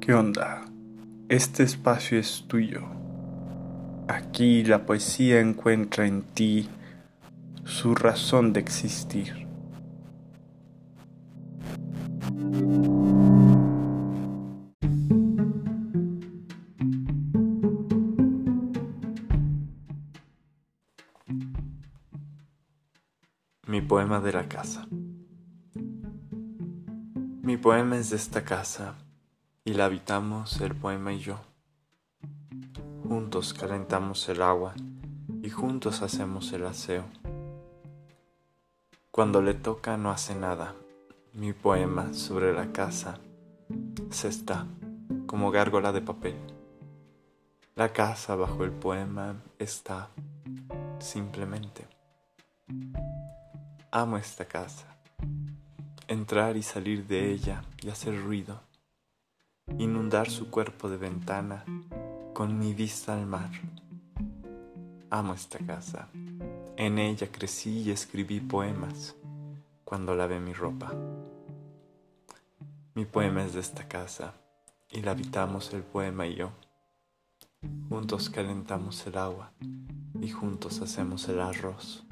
¿Qué onda? Este espacio es tuyo. Aquí la poesía encuentra en ti su razón de existir. Mi poema de la casa. Mi poema es de esta casa y la habitamos el poema y yo. Juntos calentamos el agua y juntos hacemos el aseo. Cuando le toca no hace nada. Mi poema sobre la casa se está como gárgola de papel. La casa bajo el poema está simplemente. Amo esta casa. Entrar y salir de ella y hacer ruido inundar su cuerpo de ventana con mi vista al mar. Amo esta casa. En ella crecí y escribí poemas cuando lavé mi ropa. Mi poema es de esta casa y la habitamos el poema y yo. Juntos calentamos el agua y juntos hacemos el arroz.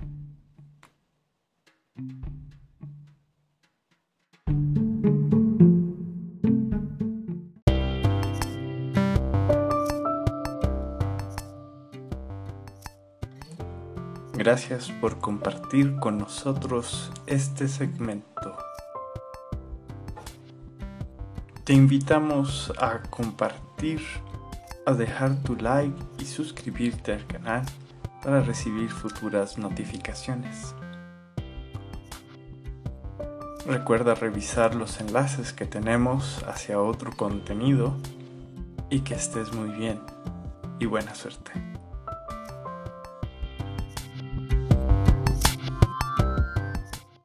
Gracias por compartir con nosotros este segmento. Te invitamos a compartir, a dejar tu like y suscribirte al canal para recibir futuras notificaciones. Recuerda revisar los enlaces que tenemos hacia otro contenido y que estés muy bien y buena suerte.